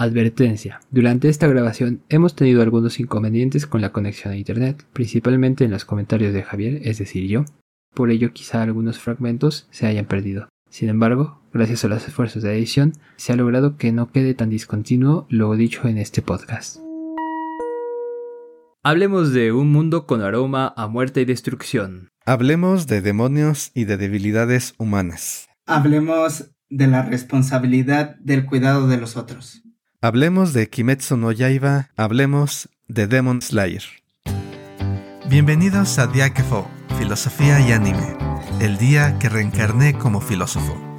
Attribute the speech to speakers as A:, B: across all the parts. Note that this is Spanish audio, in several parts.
A: Advertencia. Durante esta grabación hemos tenido algunos inconvenientes con la conexión a Internet, principalmente en los comentarios de Javier, es decir, yo. Por ello quizá algunos fragmentos se hayan perdido. Sin embargo, gracias a los esfuerzos de edición, se ha logrado que no quede tan discontinuo lo dicho en este podcast. Hablemos de un mundo con aroma a muerte y destrucción.
B: Hablemos de demonios y de debilidades humanas.
C: Hablemos de la responsabilidad del cuidado de los otros.
B: Hablemos de Kimetsu no Yaiba, hablemos de Demon Slayer. Bienvenidos a Diakefo, Filosofía y Anime, el día que reencarné como filósofo.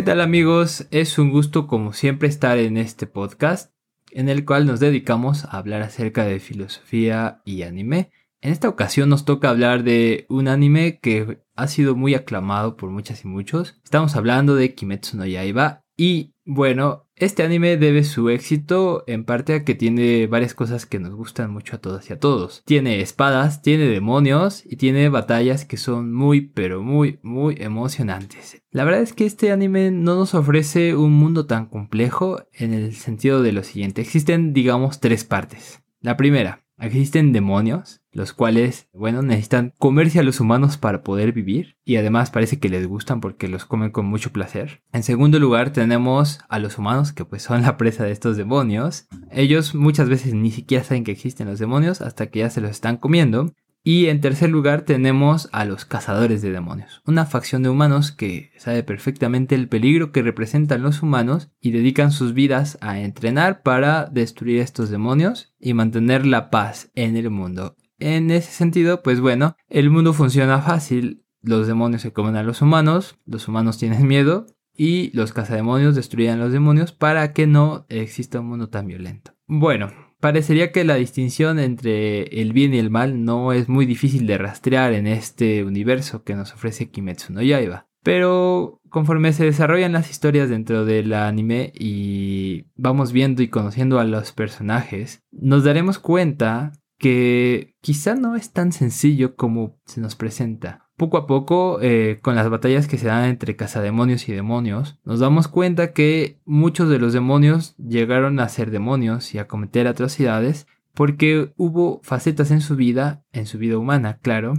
A: ¿Qué tal amigos? Es un gusto como siempre estar en este podcast en el cual nos dedicamos a hablar acerca de filosofía y anime. En esta ocasión nos toca hablar de un anime que ha sido muy aclamado por muchas y muchos. Estamos hablando de Kimetsu no Yaiba y bueno, este anime debe su éxito en parte a que tiene varias cosas que nos gustan mucho a todas y a todos. Tiene espadas, tiene demonios y tiene batallas que son muy pero muy muy emocionantes. La verdad es que este anime no nos ofrece un mundo tan complejo en el sentido de lo siguiente. Existen digamos tres partes. La primera, Existen demonios, los cuales, bueno, necesitan comerse a los humanos para poder vivir y además parece que les gustan porque los comen con mucho placer. En segundo lugar tenemos a los humanos que pues son la presa de estos demonios. Ellos muchas veces ni siquiera saben que existen los demonios hasta que ya se los están comiendo. Y en tercer lugar tenemos a los cazadores de demonios, una facción de humanos que sabe perfectamente el peligro que representan los humanos y dedican sus vidas a entrenar para destruir estos demonios y mantener la paz en el mundo. En ese sentido, pues bueno, el mundo funciona fácil, los demonios se comen a los humanos, los humanos tienen miedo y los cazademonios destruyen a los demonios para que no exista un mundo tan violento. Bueno, Parecería que la distinción entre el bien y el mal no es muy difícil de rastrear en este universo que nos ofrece Kimetsu no Yaiba. Pero conforme se desarrollan las historias dentro del anime y vamos viendo y conociendo a los personajes, nos daremos cuenta que quizá no es tan sencillo como se nos presenta. Poco a poco, eh, con las batallas que se dan entre cazademonios y demonios, nos damos cuenta que muchos de los demonios llegaron a ser demonios y a cometer atrocidades porque hubo facetas en su vida, en su vida humana, claro,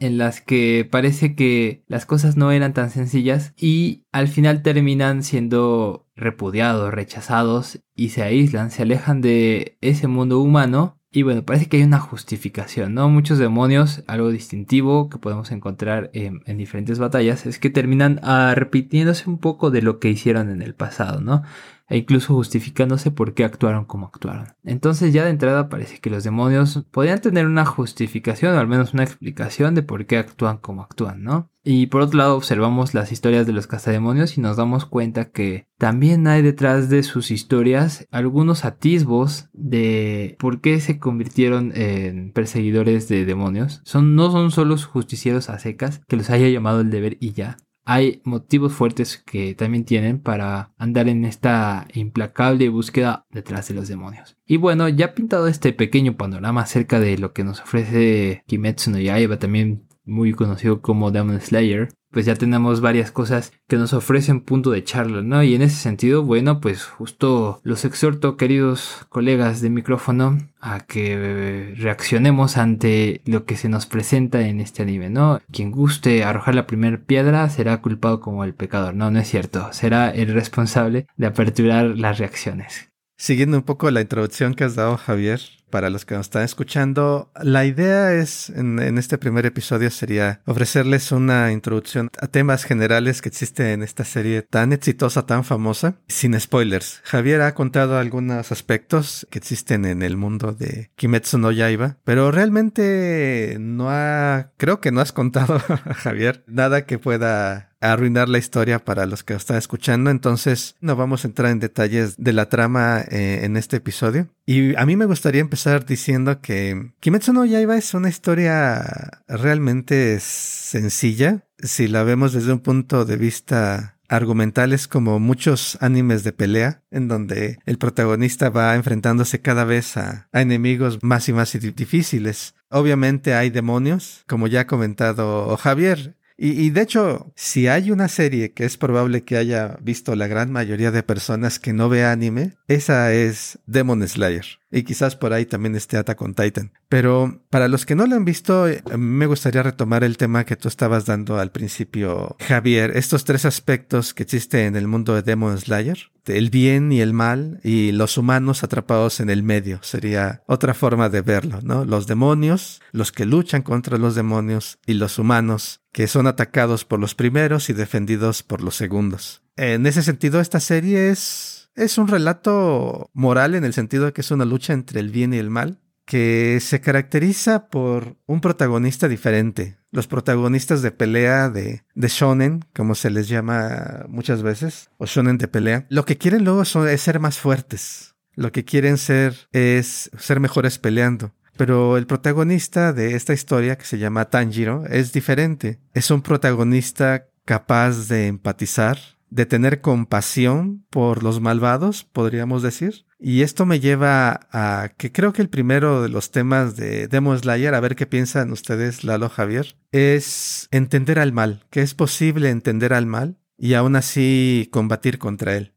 A: en las que parece que las cosas no eran tan sencillas y al final terminan siendo repudiados, rechazados y se aíslan, se alejan de ese mundo humano y bueno, parece que hay una justificación, ¿no? Muchos demonios, algo distintivo que podemos encontrar en, diferentes batallas, es que terminan repitiéndose un poco de lo que hicieron en el pasado, ¿no? E incluso justificándose por qué actuaron como actuaron. Entonces ya de entrada parece que los demonios podrían tener una justificación o al menos una explicación de por qué actúan como actúan, ¿no? Y por otro lado observamos las historias de los cazademonios y nos damos cuenta que también hay detrás de sus historias algunos atisbos de por qué se convirtieron en perseguidores de demonios. Son, no son solo justicieros a secas que los haya llamado el deber y ya, hay motivos fuertes que también tienen para andar en esta implacable búsqueda detrás de los demonios. Y bueno, ya pintado este pequeño panorama acerca de lo que nos ofrece Kimetsu no Yaiba, también muy conocido como Demon Slayer, pues ya tenemos varias cosas que nos ofrecen punto de charla, ¿no? Y en ese sentido, bueno, pues justo los exhorto, queridos colegas de micrófono, a que reaccionemos ante lo que se nos presenta en este anime, ¿no? Quien guste arrojar la primera piedra será culpado como el pecador, no, no es cierto, será el responsable de aperturar las reacciones.
B: Siguiendo un poco la introducción que has dado, Javier, para los que nos están escuchando, la idea es, en, este primer episodio, sería ofrecerles una introducción a temas generales que existen en esta serie tan exitosa, tan famosa, sin spoilers. Javier ha contado algunos aspectos que existen en el mundo de Kimetsu no Yaiba, pero realmente no ha, creo que no has contado, Javier, nada que pueda arruinar la historia para los que están escuchando, entonces no vamos a entrar en detalles de la trama eh, en este episodio. Y a mí me gustaría empezar diciendo que Kimetsu no Yaiba es una historia realmente sencilla, si la vemos desde un punto de vista argumentales como muchos animes de pelea, en donde el protagonista va enfrentándose cada vez a, enemigos más y más difíciles. Obviamente hay demonios, como ya ha comentado Javier. Y, y, de hecho, si hay una serie que es probable que haya visto la gran mayoría de personas que no ve anime, esa es Demon Slayer. Y quizás por ahí también esté Attack on Titan. Pero para los que no lo han visto, me gustaría retomar el tema que tú estabas dando al principio, Javier. Estos tres aspectos que existen en el mundo de Demon Slayer. El bien y el mal y los humanos atrapados en el medio. Sería otra forma de verlo, ¿no? Los demonios, los que luchan contra los demonios y los humanos que son atacados por los primeros y defendidos por los segundos. En ese sentido, esta serie es es un relato moral en el sentido de que es una lucha entre el bien y el mal, que se caracteriza por un protagonista diferente. Los protagonistas de pelea de, de shonen, como se les llama muchas veces, o shonen de pelea, lo que quieren luego son, es ser más fuertes. Lo que quieren ser es ser mejores peleando. Pero el protagonista de esta historia, que se llama Tanjiro, es diferente. Es un protagonista capaz de empatizar, de tener compasión por los malvados, podríamos decir. Y esto me lleva a que creo que el primero de los temas de Demon Slayer, a ver qué piensan ustedes, Lalo Javier, es entender al mal, que es posible entender al mal y aún así combatir contra él.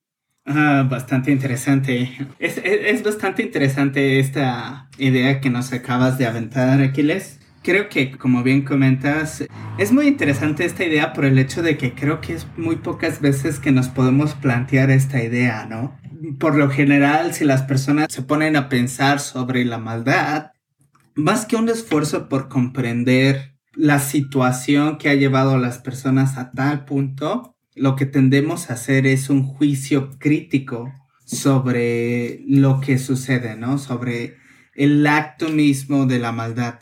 C: Ah, bastante interesante. Es, es bastante interesante esta idea que nos acabas de aventar, Aquiles creo que, como bien comentas, es muy interesante esta idea por el hecho de que creo que es muy pocas veces que nos podemos plantear esta idea, ¿no? Por lo general, si las personas se ponen a pensar sobre la maldad, más que un esfuerzo por comprender la situación que ha llevado a las personas a tal punto, lo que tendemos a hacer es un juicio crítico sobre lo que sucede, ¿no? Sobre el acto mismo de la maldad.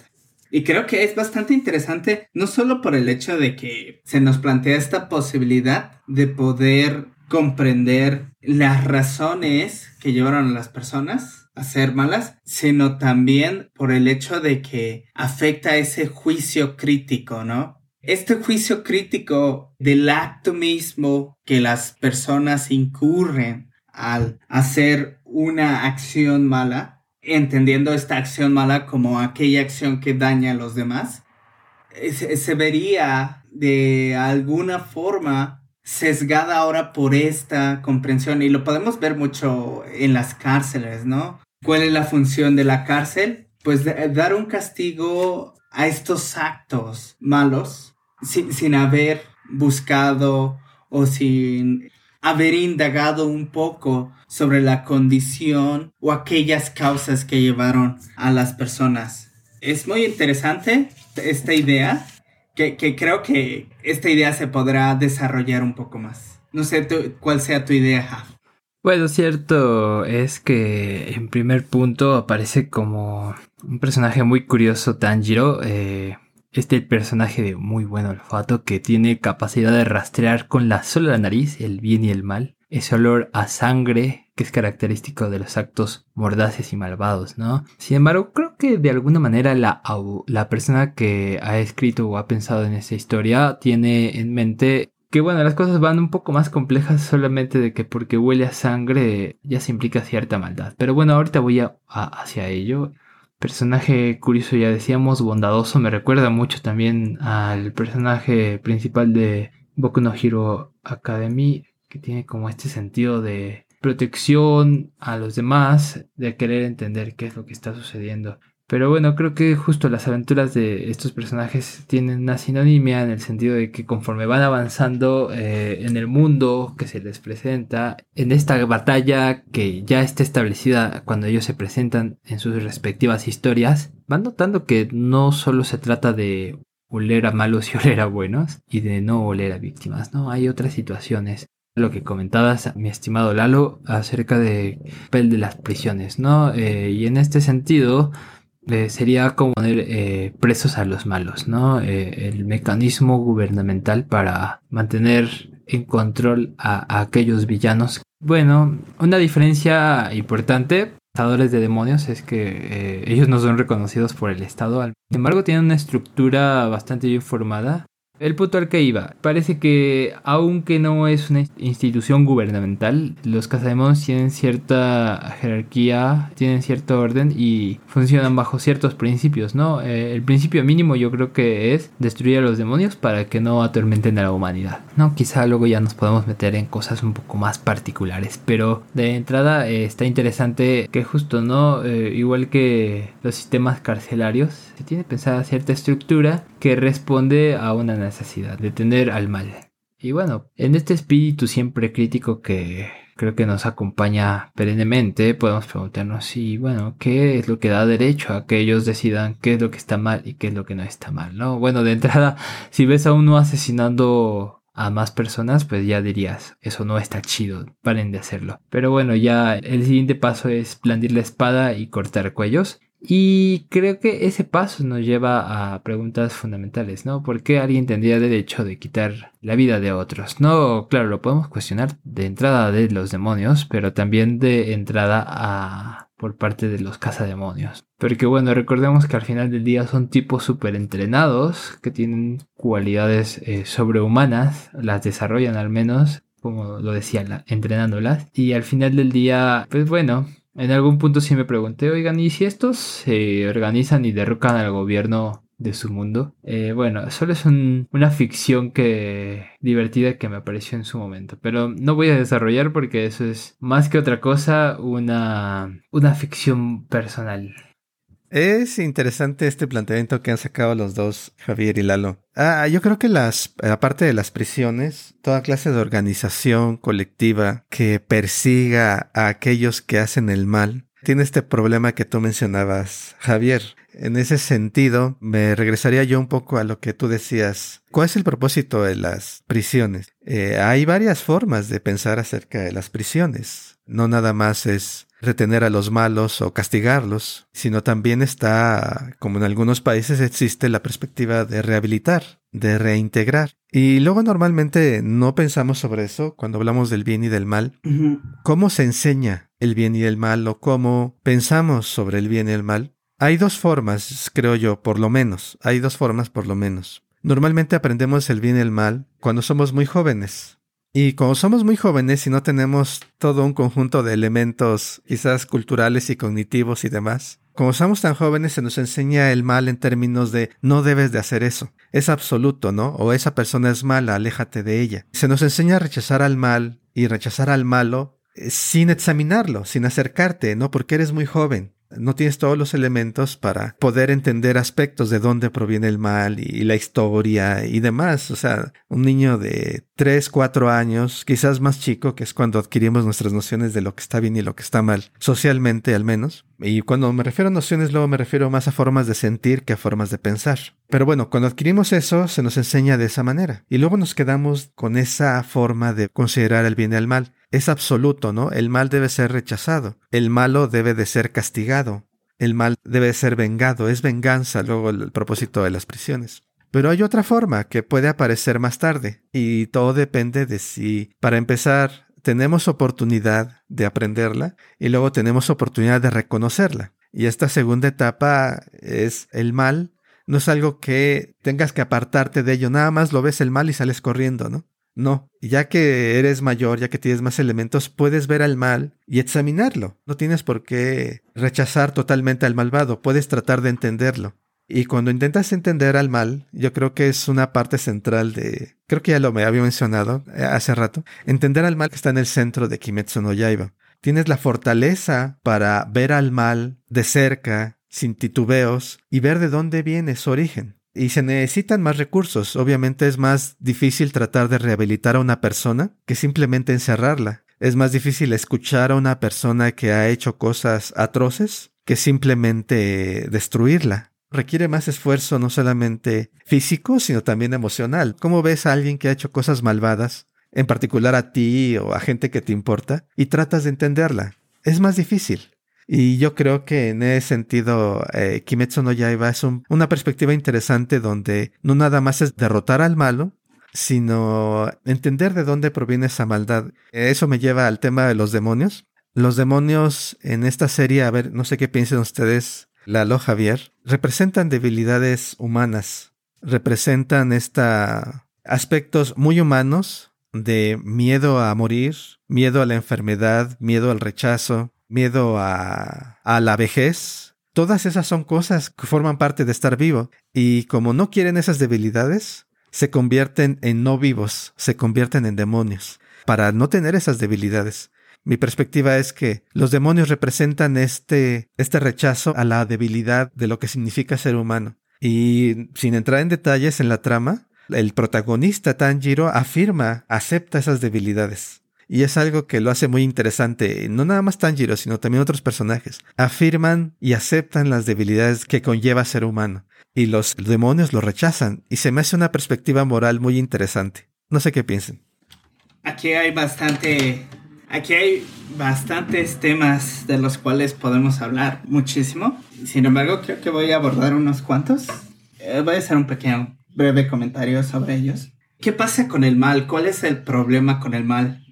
C: Y creo que es bastante interesante, no solo por el hecho de que se nos plantea esta posibilidad de poder comprender las razones que llevaron a las personas a ser malas, sino también por el hecho de que afecta ese juicio crítico, ¿no? Este juicio crítico del acto mismo que las personas incurren al hacer una acción mala entendiendo esta acción mala como aquella acción que daña a los demás, se, vería de alguna forma sesgada ahora por esta comprensión y lo podemos ver mucho en las cárceles, ¿no? ¿Cuál es la función de la cárcel? Pues dar un castigo a estos actos malos sin, sin haber buscado o sin haber indagado un poco sobre la condición o aquellas causas que llevaron a las personas. Es muy interesante esta idea, que, creo que esta idea se podrá desarrollar un poco más. No sé cuál sea tu idea,
A: Bueno, cierto es que en primer punto aparece como un personaje muy curioso Tanjiro. Eh, este personaje de muy buen olfato que tiene capacidad de rastrear con la sola nariz el bien y el mal. Ese olor a sangre que es característico de los actos mordaces y malvados, ¿no? Sin embargo, creo que de alguna manera la, la persona que ha escrito o ha pensado en esa historia tiene en mente que bueno, las cosas van un poco más complejas solamente de que porque huele a sangre ya se implica cierta maldad. Pero bueno, ahorita voy a, hacia ello. Personaje curioso, ya decíamos, bondadoso, me recuerda mucho también al personaje principal de Boku no Hero Academy, que tiene como este sentido de protección a los demás, de querer entender qué es lo que está sucediendo. Pero bueno, creo que justo las aventuras de estos personajes tienen una sinonimia en el sentido de que conforme van avanzando eh, en el mundo que se les presenta, en esta batalla que ya está establecida cuando ellos se presentan en sus respectivas historias, van notando que no solo se trata de oler a malos y oler a buenos y de no oler a víctimas, ¿no? Hay otras situaciones lo que comentabas, mi estimado Lalo, acerca de papel de las prisiones, ¿no? Eh, y en este sentido, Eh, sería como poner eh, presos a los malos, ¿no? Eh, el mecanismo gubernamental para mantener en control a, aquellos villanos. Bueno, una diferencia importante de demonios es que ellos no son reconocidos por el Estado. Sin embargo, tienen una estructura bastante bien formada el punto al que iba. Parece que, aunque no es una institución gubernamental, los cazademonios tienen cierta jerarquía, tienen cierto orden y funcionan bajo ciertos principios, ¿no? Eh, el principio mínimo yo creo que es destruir a los demonios para que no atormenten a la humanidad, ¿no? Quizá luego ya nos podemos meter en cosas un poco más particulares, pero de entrada eh, está interesante que justo, ¿no? Eh, igual que los sistemas carcelarios, se tiene pensada cierta estructura que responde a una necesidad de tener al mal. Y bueno, en este espíritu siempre crítico que creo que nos acompaña perennemente, podemos preguntarnos si, bueno, ¿qué es lo que da derecho a que ellos decidan qué es lo que está mal y qué es lo que no está mal, ¿no? Bueno, de entrada, si ves a uno asesinando a más personas, pues ya dirías, eso no está chido, paren de hacerlo. Pero bueno, ya el siguiente paso es blandir la espada y cortar cuellos. Y creo que ese paso nos lleva a preguntas fundamentales, ¿no? ¿Por qué alguien tendría derecho de quitar la vida de otros? No, claro, lo podemos cuestionar de entrada de los demonios, pero también de entrada a por parte de los cazademonios. Porque bueno, recordemos que al final del día son tipos súper entrenados, que tienen cualidades eh, sobrehumanas, las desarrollan al menos, como lo decía, entrenándolas. Y al final del día, pues bueno, en algún punto sí me pregunté, oigan, ¿y si estos se organizan y derrocan al gobierno de su mundo? Eh, bueno, solo es una ficción que divertida que me apareció en su momento, pero no voy a desarrollar porque eso es más que otra cosa una, una ficción personal.
B: Es interesante este planteamiento que han sacado los dos, Javier y Lalo. Ah, yo creo que las, aparte de las prisiones, toda clase de organización colectiva que persiga a aquellos que hacen el mal, tiene este problema que tú mencionabas, Javier. En ese sentido, me regresaría yo un poco a lo que tú decías. ¿Cuál es el propósito de las prisiones? Eh, hay varias formas de pensar acerca de las prisiones. No nada más es retener a los malos o castigarlos, sino también está, como en algunos países existe la perspectiva de rehabilitar, de reintegrar. Y luego normalmente no pensamos sobre eso cuando hablamos del bien y del mal. ¿Cómo se enseña el bien y el mal o cómo pensamos sobre el bien y el mal? Hay dos formas, creo yo, por lo menos. Hay dos formas por lo menos. Normalmente aprendemos el bien y el mal cuando somos muy jóvenes. Y como somos muy jóvenes y no tenemos todo un conjunto de elementos quizás culturales y cognitivos y demás, como somos tan jóvenes se nos enseña el mal en términos de no debes de hacer eso. Es absoluto, ¿no? O esa persona es mala, aléjate de ella. Se nos enseña a rechazar al mal y rechazar al malo eh, sin examinarlo, sin acercarte, ¿no? Porque eres muy joven no tienes todos los elementos para poder entender aspectos de dónde proviene el mal y, la historia y demás. O sea, un niño de 3, 4 años, quizás más chico, que es cuando adquirimos nuestras nociones de lo que está bien y lo que está mal, socialmente al menos. Y cuando me refiero a nociones, luego me refiero más a formas de sentir que a formas de pensar. Pero bueno, cuando adquirimos eso, se nos enseña de esa manera. Y luego nos quedamos con esa forma de considerar el bien y el mal es absoluto, ¿no? El mal debe ser rechazado, el malo debe de ser castigado, el mal debe ser vengado, es venganza luego el propósito de las prisiones. Pero hay otra forma que puede aparecer más tarde, y todo depende de si, para empezar, tenemos oportunidad de aprenderla y luego tenemos oportunidad de reconocerla. Y esta segunda etapa es el mal, no es algo que tengas que apartarte de ello, nada más lo ves el mal y sales corriendo, ¿no? No, ya que eres mayor, ya que tienes más elementos, puedes ver al mal y examinarlo. No tienes por qué rechazar totalmente al malvado, puedes tratar de entenderlo. Y cuando intentas entender al mal, yo creo que es una parte central de, creo que ya lo me había mencionado eh, hace rato, entender al mal que está en el centro de Kimetsu no Yaiba. Tienes la fortaleza para ver al mal de cerca, sin titubeos, y ver de dónde viene su origen. Y se necesitan más recursos. Obviamente es más difícil tratar de rehabilitar a una persona que simplemente encerrarla. Es más difícil escuchar a una persona que ha hecho cosas atroces que simplemente destruirla. Requiere más esfuerzo no solamente físico, sino también emocional. ¿Cómo ves a alguien que ha hecho cosas malvadas, en particular a ti o a gente que te importa, y tratas de entenderla? Es más difícil. Y yo creo que en ese sentido, eh, Kimetsu no Yaiba es una perspectiva interesante donde no nada más es derrotar al malo, sino entender de dónde proviene esa maldad. Eso me lleva al tema de los demonios. Los demonios en esta serie, a ver, no sé qué piensen ustedes, Lalo Javier, representan debilidades humanas, representan esta aspectos muy humanos de miedo a morir, miedo a la enfermedad, miedo al rechazo, miedo a, a la vejez. Todas esas son cosas que forman parte de estar vivo. Y como no quieren esas debilidades, se convierten en no vivos, se convierten en demonios, para no tener esas debilidades. Mi perspectiva es que los demonios representan este, este rechazo a la debilidad de lo que significa ser humano. Y sin entrar en detalles en la trama, el protagonista Tanjiro afirma, acepta esas debilidades. Y es algo que lo hace muy interesante, no nada más Tanjiro, sino también otros personajes. Afirman y aceptan las debilidades que conlleva ser humano. Y los demonios lo rechazan. Y se me hace una perspectiva moral muy interesante. No sé qué piensen.
C: Aquí hay bastante Aquí hay bastantes temas de los cuales podemos hablar muchísimo. Sin embargo, creo que voy a abordar unos cuantos. Eh, voy a hacer un pequeño, breve comentario sobre ellos. ¿Qué pasa con el mal? ¿Cuál es el problema con el mal?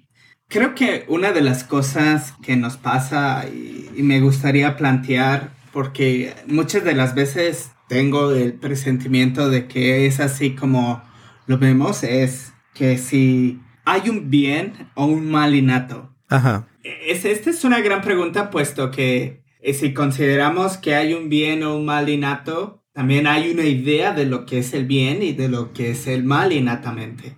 C: Creo que una de las cosas que nos pasa y, y me gustaría plantear, porque muchas de las veces tengo el presentimiento de que es así como lo vemos, es que si ¿Hay un bien o un mal innato?
B: Ajá.
C: Es, esta es una gran pregunta, puesto que eh, si consideramos que hay un bien o un mal innato, también hay una idea de lo que es el bien y de lo que es el mal innatamente.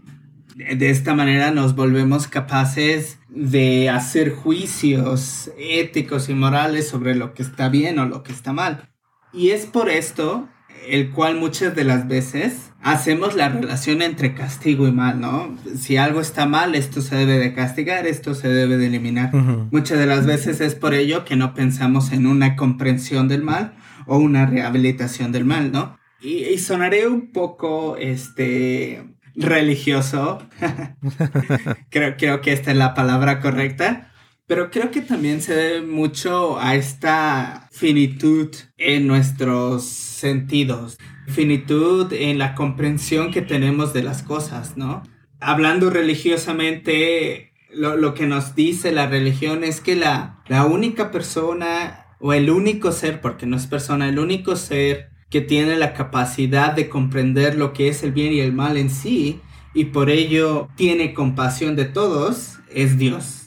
C: De esta manera nos volvemos capaces de hacer juicios éticos y morales sobre lo que está bien o lo que está mal. Y es por esto el cual muchas de las veces hacemos la relación entre castigo y mal, ¿no? Si algo está mal, esto se debe de castigar, esto se debe de eliminar. Muchas de las veces es por ello que no pensamos en una comprensión del mal o una rehabilitación del mal, ¿no? Y, sonaré un poco, este, religioso. creo, creo que esta es la palabra correcta. Pero creo que también se debe mucho a esta finitud en nuestros sentidos, finitud en la comprensión que tenemos de las cosas, ¿no? Hablando religiosamente, lo, que nos dice la religión es que la, la única persona o el único ser, porque no es persona, el único ser que tiene la capacidad de comprender lo que es el bien y el mal en sí y por ello tiene compasión de todos es Dios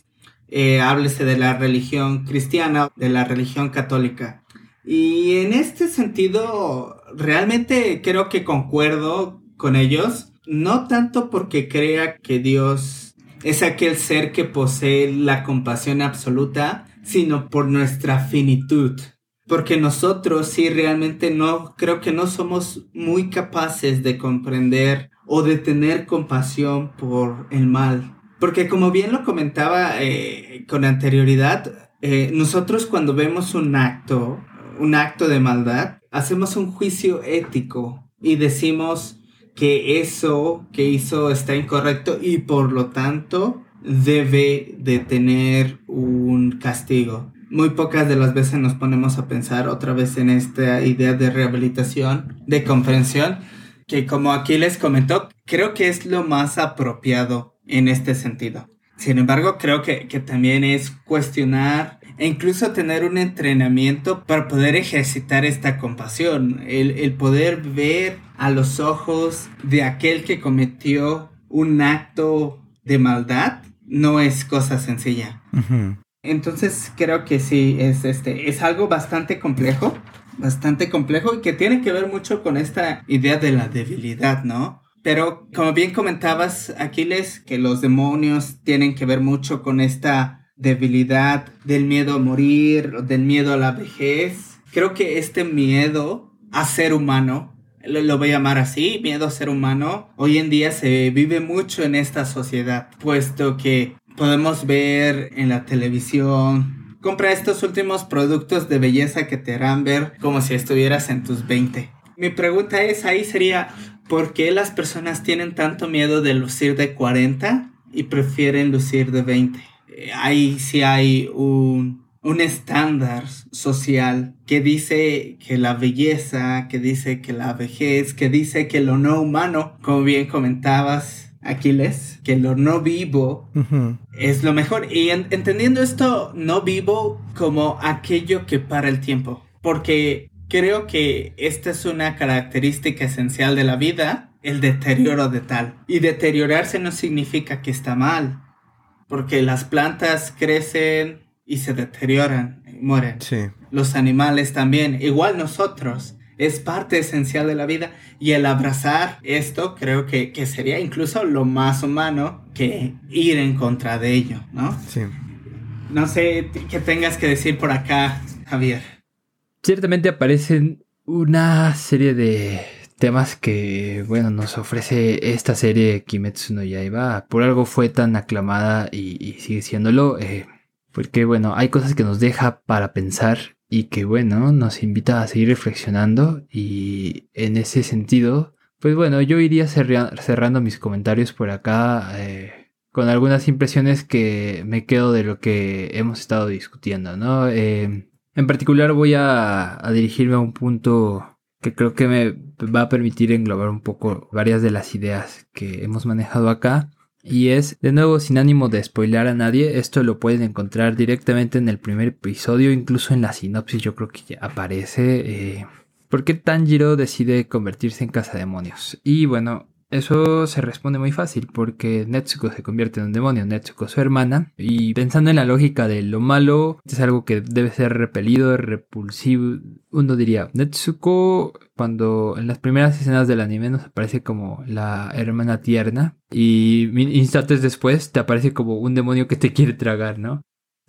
C: eh, háblese de la religión cristiana, de la religión católica. Y en este sentido, realmente creo que concuerdo con ellos, no tanto porque crea que Dios es aquel ser que posee la compasión absoluta, sino por nuestra finitud. Porque nosotros sí realmente no, creo que no somos muy capaces de comprender o de tener compasión por el mal. Porque como bien lo comentaba eh, con anterioridad, eh, nosotros cuando vemos un acto, un acto de maldad, hacemos un juicio ético y decimos que eso que hizo está incorrecto y por lo tanto debe de tener un castigo. Muy pocas de las veces nos ponemos a pensar otra vez en esta idea de rehabilitación, de comprensión, que como aquí les comentó, creo que es lo más apropiado en este sentido. Sin embargo, creo que, también es cuestionar e incluso tener un entrenamiento para poder ejercitar esta compasión, el, poder ver a los ojos de aquel que cometió un acto de maldad no es cosa sencilla. Entonces creo que sí, es, este, es algo bastante complejo, bastante complejo y que tiene que ver mucho con esta idea de la debilidad, ¿no? Pero como bien comentabas, Aquiles, que los demonios tienen que ver mucho con esta debilidad del miedo a morir, del miedo a la vejez. Creo que este miedo a ser humano, lo, voy a llamar así, miedo a ser humano, hoy en día se vive mucho en esta sociedad, puesto que podemos ver en la televisión, compra estos últimos productos de belleza que te harán ver como si estuvieras en tus 20. Mi pregunta es, ahí sería, ¿Por qué las personas tienen tanto miedo de lucir de 40 y prefieren lucir de 20? Eh, ahí sí hay un, un estándar social que dice que la belleza, que dice que la vejez, que dice que lo no humano, como bien comentabas, Aquiles, que lo no vivo es lo mejor. Y entendiendo esto no vivo como aquello que para el tiempo. Porque creo que esta es una característica esencial de la vida, el deterioro de tal. Y deteriorarse no significa que está mal. Porque las plantas crecen, y se deterioran, y mueren.
B: Sí.
C: Los animales también, igual nosotros. Es parte esencial de la vida y el abrazar esto creo que, que sería incluso lo más humano que ir en contra de ello, ¿no?
B: Sí.
C: No sé qué tengas que decir por acá, Javier.
A: Ciertamente aparecen una serie de temas que, bueno, nos ofrece esta serie Kimetsu no Yaiba. Por algo fue tan aclamada y, sigue siéndolo. Eh, porque bueno, hay cosas que nos deja para pensar y que bueno, nos invita a seguir reflexionando y en ese sentido, pues bueno, yo iría cerrando mis comentarios por acá eh, con algunas impresiones que me quedo de lo que hemos estado discutiendo, ¿no? Eh, en particular voy a, dirigirme a un punto que creo que me va a permitir englobar un poco varias de las ideas que hemos manejado acá y es, de nuevo, sin ánimo de spoilar a nadie, esto lo pueden encontrar directamente en el primer episodio, incluso en la sinopsis yo creo que ya aparece. Eh, ¿Por qué Tanjiro decide convertirse en cazademonios? Y bueno, eso se responde muy fácil porque Netsuko se convierte en un demonio, Netsuko su hermana, y pensando en la lógica de lo malo, es algo que debe ser repelido, repulsivo. Uno diría, Netsuko cuando en las primeras escenas del anime nos aparece como la hermana tierna y instantes después te aparece como un demonio que te quiere tragar, ¿no?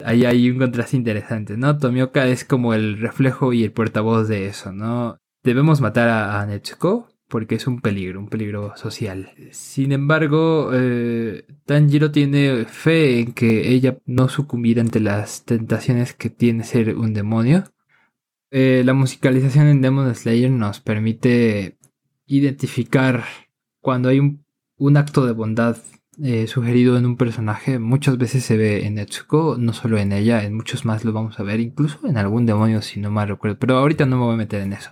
A: Ahí hay un contraste interesante, ¿no? Tomioka es como el reflejo y el portavoz de eso, ¿no? Debemos matar a Netsuko, porque es un peligro, un peligro social. Sin embargo, eh, Tanjiro tiene fe en que ella no sucumbirá ante las tentaciones que tiene ser un demonio. Eh, la musicalización en Demon Slayer nos permite identificar cuando hay un, acto de bondad eh, sugerido en un personaje. Muchas veces se ve en Netsuko, no solo en ella, en muchos más lo vamos a ver, incluso en algún demonio si no mal recuerdo. Pero ahorita no me voy a meter en eso.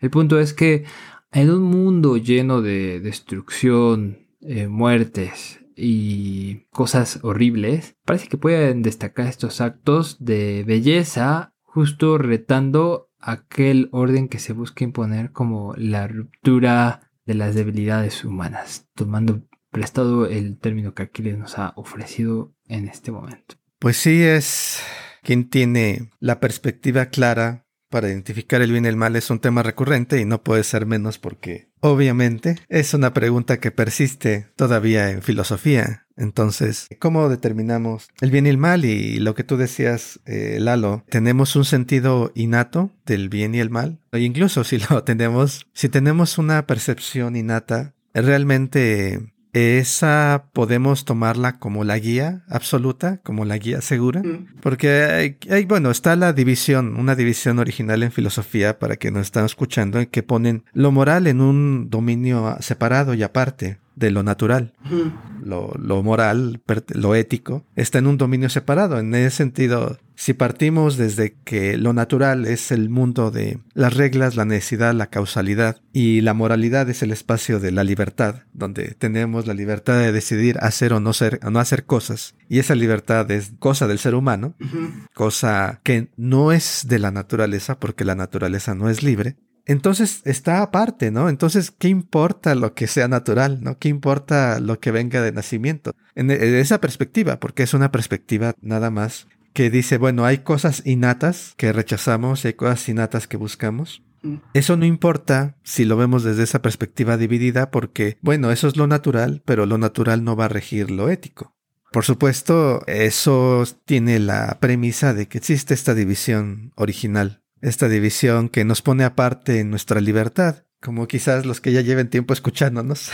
A: El punto es que en un mundo lleno de destrucción, eh, muertes y cosas horribles, parece que pueden destacar estos actos de belleza justo retando aquel orden que se busca imponer como la ruptura de las debilidades humanas, tomando prestado el término que Aquiles nos ha ofrecido en este momento.
B: Pues sí, es quien tiene la perspectiva clara para identificar el bien y el mal es un tema recurrente y no puede ser menos porque, obviamente, es una pregunta que persiste todavía en filosofía. Entonces, ¿cómo determinamos el bien y el mal? Y lo que tú decías, eh, Lalo, ¿tenemos un sentido innato del bien y el mal? O incluso si lo tenemos, si tenemos una percepción innata, realmente esa podemos tomarla como la guía absoluta, como la guía segura, porque hay, bueno, está la división, una división original en filosofía para que nos están escuchando, en que ponen lo moral en un dominio separado y aparte de lo natural. lo, lo, moral, lo ético, está en un dominio separado. En ese sentido, si partimos desde que lo natural es el mundo de las reglas, la necesidad, la causalidad, y la moralidad es el espacio de la libertad, donde tenemos la libertad de decidir hacer o no, ser, o no hacer cosas, y esa libertad es cosa del ser humano, cosa que no es de la naturaleza, porque la naturaleza no es libre, entonces está aparte, ¿no? Entonces, ¿qué importa lo que sea natural, ¿no? ¿Qué importa lo que venga de nacimiento? En, esa perspectiva, porque es una perspectiva nada más que dice, bueno, hay cosas innatas que rechazamos y hay cosas innatas que buscamos. Mm. Eso no importa si lo vemos desde esa perspectiva dividida porque, bueno, eso es lo natural, pero lo natural no va a regir lo ético. Por supuesto, eso tiene la premisa de que existe esta división original esta división que nos pone aparte en nuestra libertad. Como quizás los que ya lleven tiempo escuchándonos.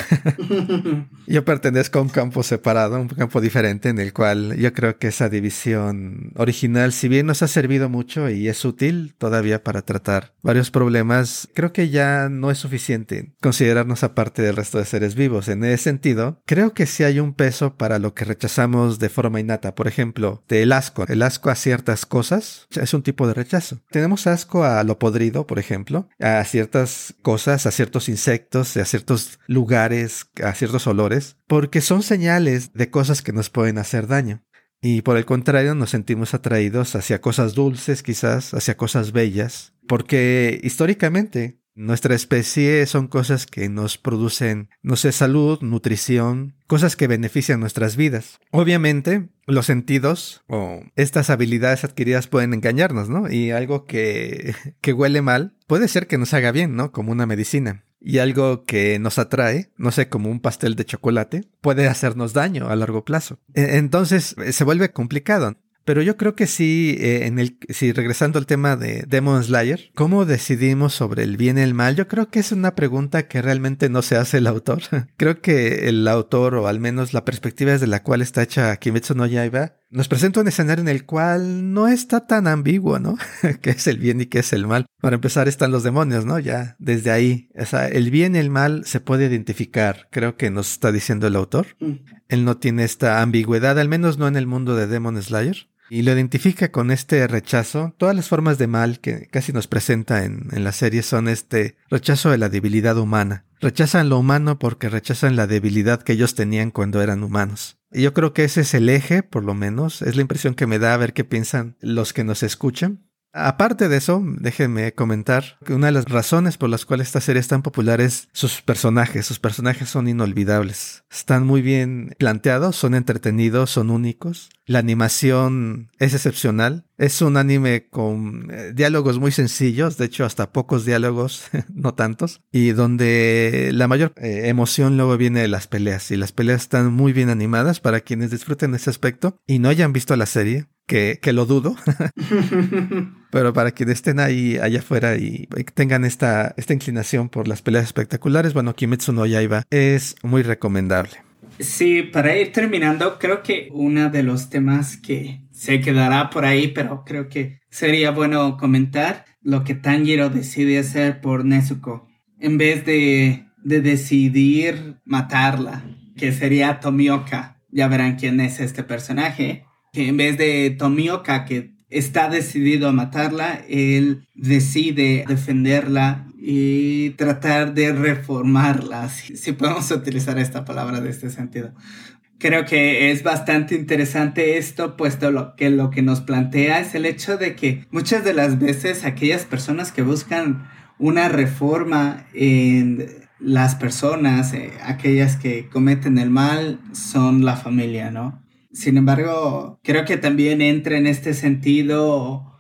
B: yo pertenezco a un campo separado, un campo diferente en el cual yo creo que esa división original, si bien nos ha servido mucho y es útil todavía para tratar varios problemas, creo que ya no es suficiente considerarnos aparte del resto de seres vivos. En ese sentido, creo que sí hay un peso para lo que rechazamos de forma innata. Por ejemplo, del asco. El asco a ciertas cosas es un tipo de rechazo. Tenemos asco a lo podrido, por ejemplo, a ciertas cosas a ciertos insectos, a ciertos lugares, a ciertos olores, porque son señales de cosas que nos pueden hacer daño. Y por el contrario, nos sentimos atraídos hacia cosas dulces, quizás, hacia cosas bellas, porque históricamente nuestra especie son cosas que nos producen, no sé, salud, nutrición, cosas que benefician nuestras vidas. Obviamente, los sentidos o estas habilidades adquiridas pueden engañarnos, ¿no? Y algo que, que huele mal puede ser que nos haga bien, ¿no? Como una medicina. Y algo que nos atrae, no sé, como un pastel de chocolate, puede hacernos daño a largo plazo. E, entonces se vuelve complicado. Pero yo creo que sí, eh, en el, si regresando al tema de Demon Slayer, ¿cómo decidimos sobre el bien y el mal? Yo creo que es una pregunta que realmente no se hace el autor. creo que el autor, o al menos la perspectiva desde la cual está hecha Kimetsu no Yaiba, nos presenta un escenario en el cual no está tan ambiguo, ¿no? ¿Qué es el bien y qué es el mal? Para empezar están los demonios, ¿no? Ya desde ahí, o sea, el bien y el mal se puede identificar, creo que nos está diciendo el autor. Mm. Él no tiene esta ambigüedad, al menos no en el mundo de Demon Slayer y lo identifica con este rechazo. Todas las formas de mal que casi nos presenta en, en, la serie son este rechazo de la debilidad humana. Rechazan lo humano porque rechazan la debilidad que ellos tenían cuando eran humanos. Y yo creo que ese es el eje, por lo menos, es la impresión que me da a ver qué piensan los que nos escuchan. Aparte de eso, déjenme comentar que una de las razones por las cuales esta serie es tan popular es sus personajes. Sus personajes son inolvidables. Están muy bien planteados, son entretenidos, son únicos. La animación es excepcional. Es un anime con eh, diálogos muy sencillos, de hecho hasta pocos diálogos, no tantos, y donde la mayor eh, emoción luego viene de las peleas. Y las peleas están muy bien animadas para quienes disfruten ese aspecto y no hayan visto la serie que, que lo dudo. Pero para quienes estén ahí allá afuera y tengan esta, esta inclinación por las peleas espectaculares, bueno, Kimetsu no Yaiba es muy recomendable.
C: Sí, para ir terminando, creo que uno de los temas que se quedará por ahí, pero creo que sería bueno comentar lo que Tanjiro decide hacer por Nezuko. En vez de, de decidir matarla, que sería Tomioka. Ya verán quién es este personaje que en vez de Tomioka, que está decidido a matarla, él decide defenderla y tratar de reformarla, si, podemos utilizar esta palabra de este sentido. Creo que es bastante interesante esto, puesto lo que lo que nos plantea es el hecho de que muchas de las veces aquellas personas que buscan una reforma en las personas, eh, aquellas que cometen el mal, son la familia, ¿no? Sin embargo, creo que también entra en este sentido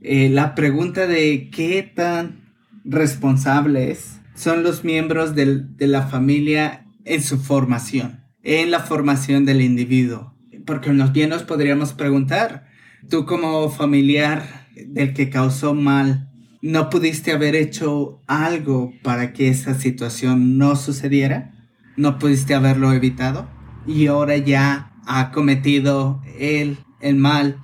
C: eh, la pregunta de qué tan responsables son los miembros de la familia en su formación, en la formación del individuo. Porque nos bien nos podríamos preguntar, tú como familiar del que causó mal, ¿no pudiste haber hecho algo para que esa situación no sucediera? ¿No pudiste haberlo evitado? Y ahora ya ha cometido el, el mal.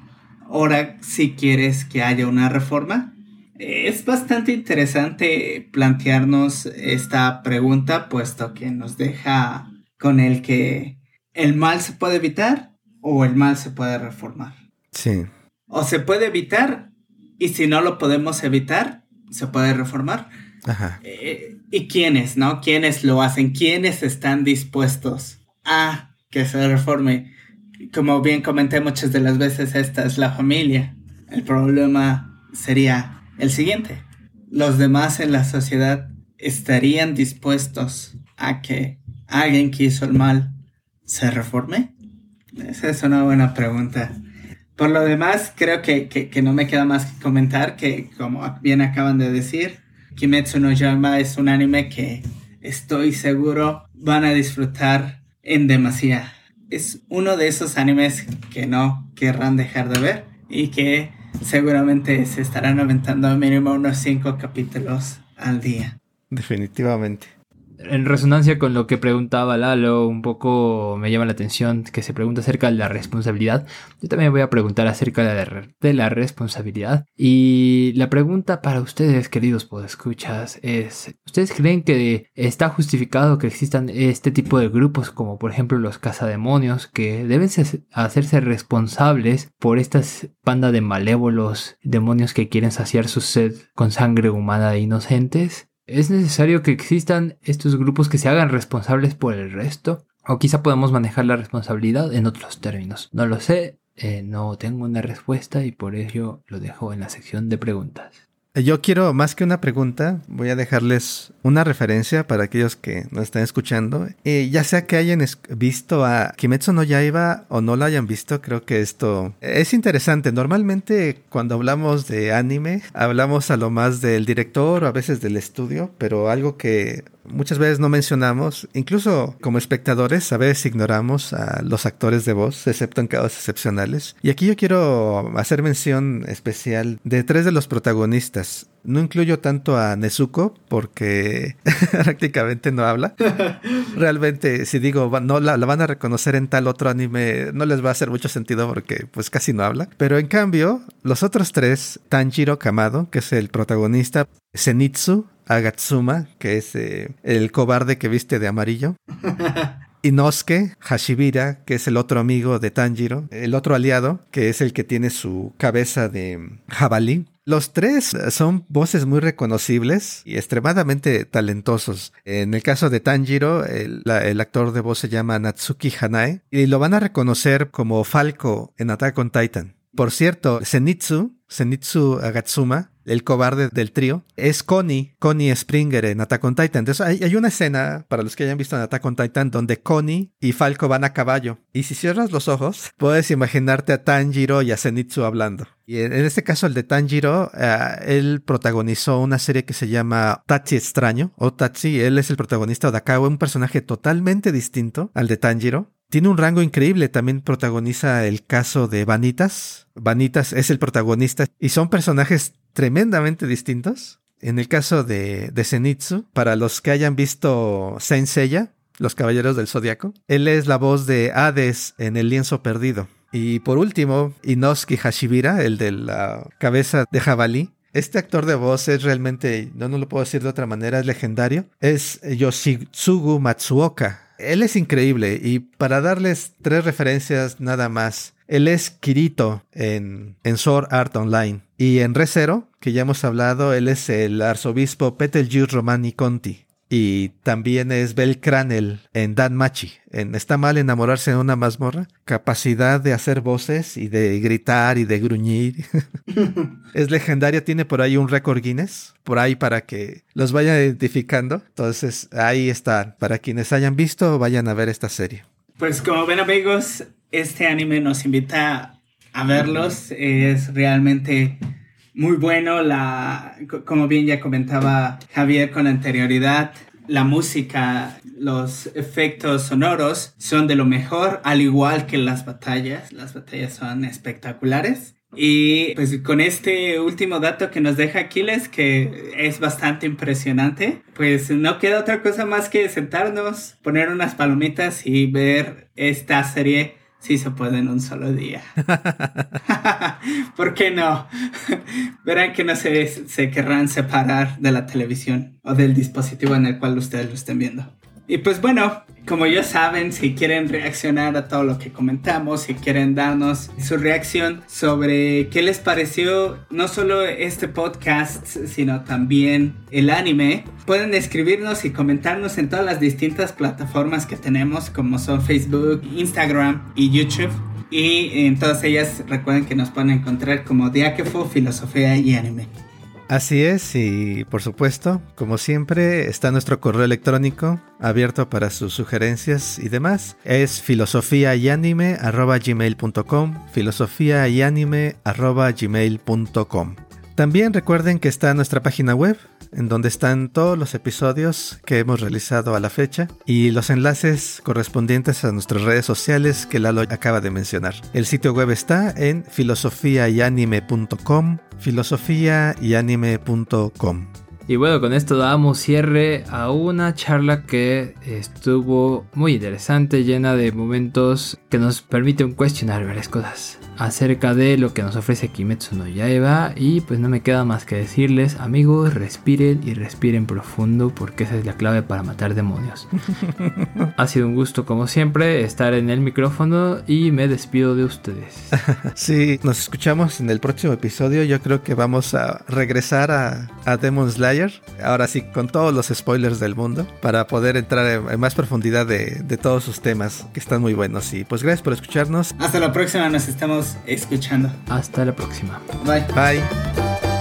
C: Ahora, si quieres que haya una reforma, es bastante interesante plantearnos esta pregunta, puesto que nos deja con el que el mal se puede evitar o el mal se puede reformar.
B: Sí.
C: O se puede evitar y si no lo podemos evitar, se puede reformar.
B: Ajá.
C: Eh, ¿Y quiénes, no? ¿Quiénes lo hacen? ¿Quiénes están dispuestos a que se reforme. Como bien comenté muchas de las veces, esta es la familia. El problema sería el siguiente. Los demás en la sociedad estarían dispuestos a que alguien que hizo el mal se reforme? Esa es una buena pregunta. Por lo demás, creo que, que, no me queda más que comentar que, como bien acaban de decir, Kimetsu no Yaiba es un anime que estoy seguro van a disfrutar en demasía. Es uno de esos animes que no querrán dejar de ver y que seguramente se estarán aventando mínimo unos 5 capítulos al día.
B: Definitivamente
A: en resonancia con lo que preguntaba Lalo, un poco me llama la atención que se pregunta acerca de la responsabilidad. Yo también voy a preguntar acerca de la, responsabilidad. Y la pregunta para ustedes, queridos podescuchas, es: ¿Ustedes creen que está justificado que existan este tipo de grupos, como por ejemplo los cazademonios, que deben hacerse responsables por estas banda de malévolos demonios que quieren saciar su sed con sangre humana de inocentes? ¿Es necesario que existan estos grupos que se hagan responsables por el resto? O quizá podemos manejar la responsabilidad en otros términos. No lo sé, eh, no tengo una respuesta y por ello lo dejo en la sección de preguntas.
B: Yo quiero, más que una pregunta, voy a dejarles una referencia para aquellos que nos están escuchando. Eh, ya sea que hayan visto a Kimetsu no Yaiba o no lo hayan visto, creo que esto es interesante. Normalmente cuando hablamos de anime, hablamos a lo más del director o a veces del estudio, pero algo que muchas veces no mencionamos, incluso como espectadores, a veces ignoramos a los actores de voz, excepto en casos excepcionales. Y aquí yo quiero hacer mención especial de tres de los protagonistas. No incluyo tanto a Nezuko porque prácticamente no habla. Realmente, si digo, no la, la, van a reconocer en tal otro anime, no les va a hacer mucho sentido porque pues casi no habla. Pero en cambio, los otros tres, Tanjiro Kamado, que es el protagonista, Zenitsu, Agatsuma, que es eh, el cobarde que viste de amarillo. Inosuke Hashibira, que es el otro amigo de Tanjiro, el otro aliado, que es el que tiene su cabeza de jabalí. Los tres son voces muy reconocibles y extremadamente talentosos. En el caso de Tanjiro, el, el, actor de voz se llama Natsuki Hanae y lo van a reconocer como Falco en Attack on Titan. Por cierto, Zenitsu, Zenitsu Agatsuma, el cobarde del trío, es Connie, Connie Springer en Attack on Titan. Entonces hay, una escena, para los que hayan visto en Attack on Titan, donde Connie y Falco van a caballo. Y si cierras los ojos, puedes imaginarte a Tanjiro y a Zenitsu hablando. Y en, este caso, el de Tanjiro, eh, él protagonizó una serie que se llama Tachi Extraño, o Tachi, él es el protagonista de acá, un personaje totalmente distinto al de Tanjiro. Tiene un rango increíble, también protagoniza el caso de Vanitas. Vanitas es el protagonista y son personajes tremendamente distintos. En el caso de, de Zenitsu, para los que hayan visto Saint Seiya, los Caballeros del Zodiaco, él es la voz de Hades en El Lienzo Perdido. Y por último, Inosuke Hashibira, el de la cabeza de jabalí. Este actor de voz es realmente, no, no lo puedo decir de otra manera, es legendario. Es Yoshitsugu Matsuoka él es increíble y para darles tres referencias nada más, él es Kirito en, en Sword Art Online y en Recero, que ya hemos hablado, él es el arzobispo Petelgius Romani Conti y también es Belcranel en Dan Machi, en Está mal enamorarse de una mazmorra. Capacidad de hacer voces y de gritar y de gruñir. es legendaria, tiene por ahí un récord Guinness, por ahí para que los vayan identificando. Entonces ahí está, para quienes hayan visto, vayan a ver esta serie.
C: Pues como ven amigos, este anime nos invita a verlos. Es realmente muy bueno, la, como bien ya comentaba Javier con anterioridad, la música, los efectos sonoros son de lo mejor, al igual que las batallas. Las batallas son espectaculares. Y pues con este último dato que nos deja Aquiles, que es bastante impresionante, pues no queda otra cosa más que sentarnos, poner unas palomitas y ver esta serie Sí se puede en un solo día. ¿Por qué no? Verán que no se, se querrán separar de la televisión o del dispositivo en el cual ustedes lo estén viendo. Y pues bueno, como ya saben, si quieren reaccionar a todo lo que comentamos, si quieren darnos su reacción sobre qué les pareció no solo este podcast, sino también el anime, pueden escribirnos y comentarnos en todas las distintas plataformas que tenemos, como son Facebook, Instagram y YouTube. Y en todas ellas recuerden que nos pueden encontrar como Diáquefo, Filosofía y Anime.
B: Así es, y por supuesto, como siempre, está nuestro correo electrónico abierto para sus sugerencias y demás. Es filosofía y anime gmail.com, filosofía y anime gmail.com. También recuerden que está nuestra página web, en donde están todos los episodios que hemos realizado a la fecha y los enlaces correspondientes a nuestras redes sociales que Lalo acaba de mencionar. El sitio web está en filosofiayanime.com, filosofiayanime.com.
A: Y bueno, con esto damos cierre a una charla que estuvo muy interesante, llena de momentos que nos permiten cuestionar varias cosas acerca de lo que nos ofrece Kimetsu no Yaiba. Y pues no me queda más que decirles amigos respiren y respiren profundo porque esa es la clave para matar demonios. Ha sido un gusto como siempre estar en el micrófono y me despido de ustedes.
B: Sí nos escuchamos en el próximo episodio. Yo creo que vamos a regresar a, a Demon Slayer ahora sí con todos los spoilers del mundo para poder entrar en, más profundidad de, de todos sus temas que están muy buenos. Y pues gracias por escucharnos.
C: Hasta la próxima nos estamos escuchando.
A: Hasta la próxima.
C: Bye.
B: Bye.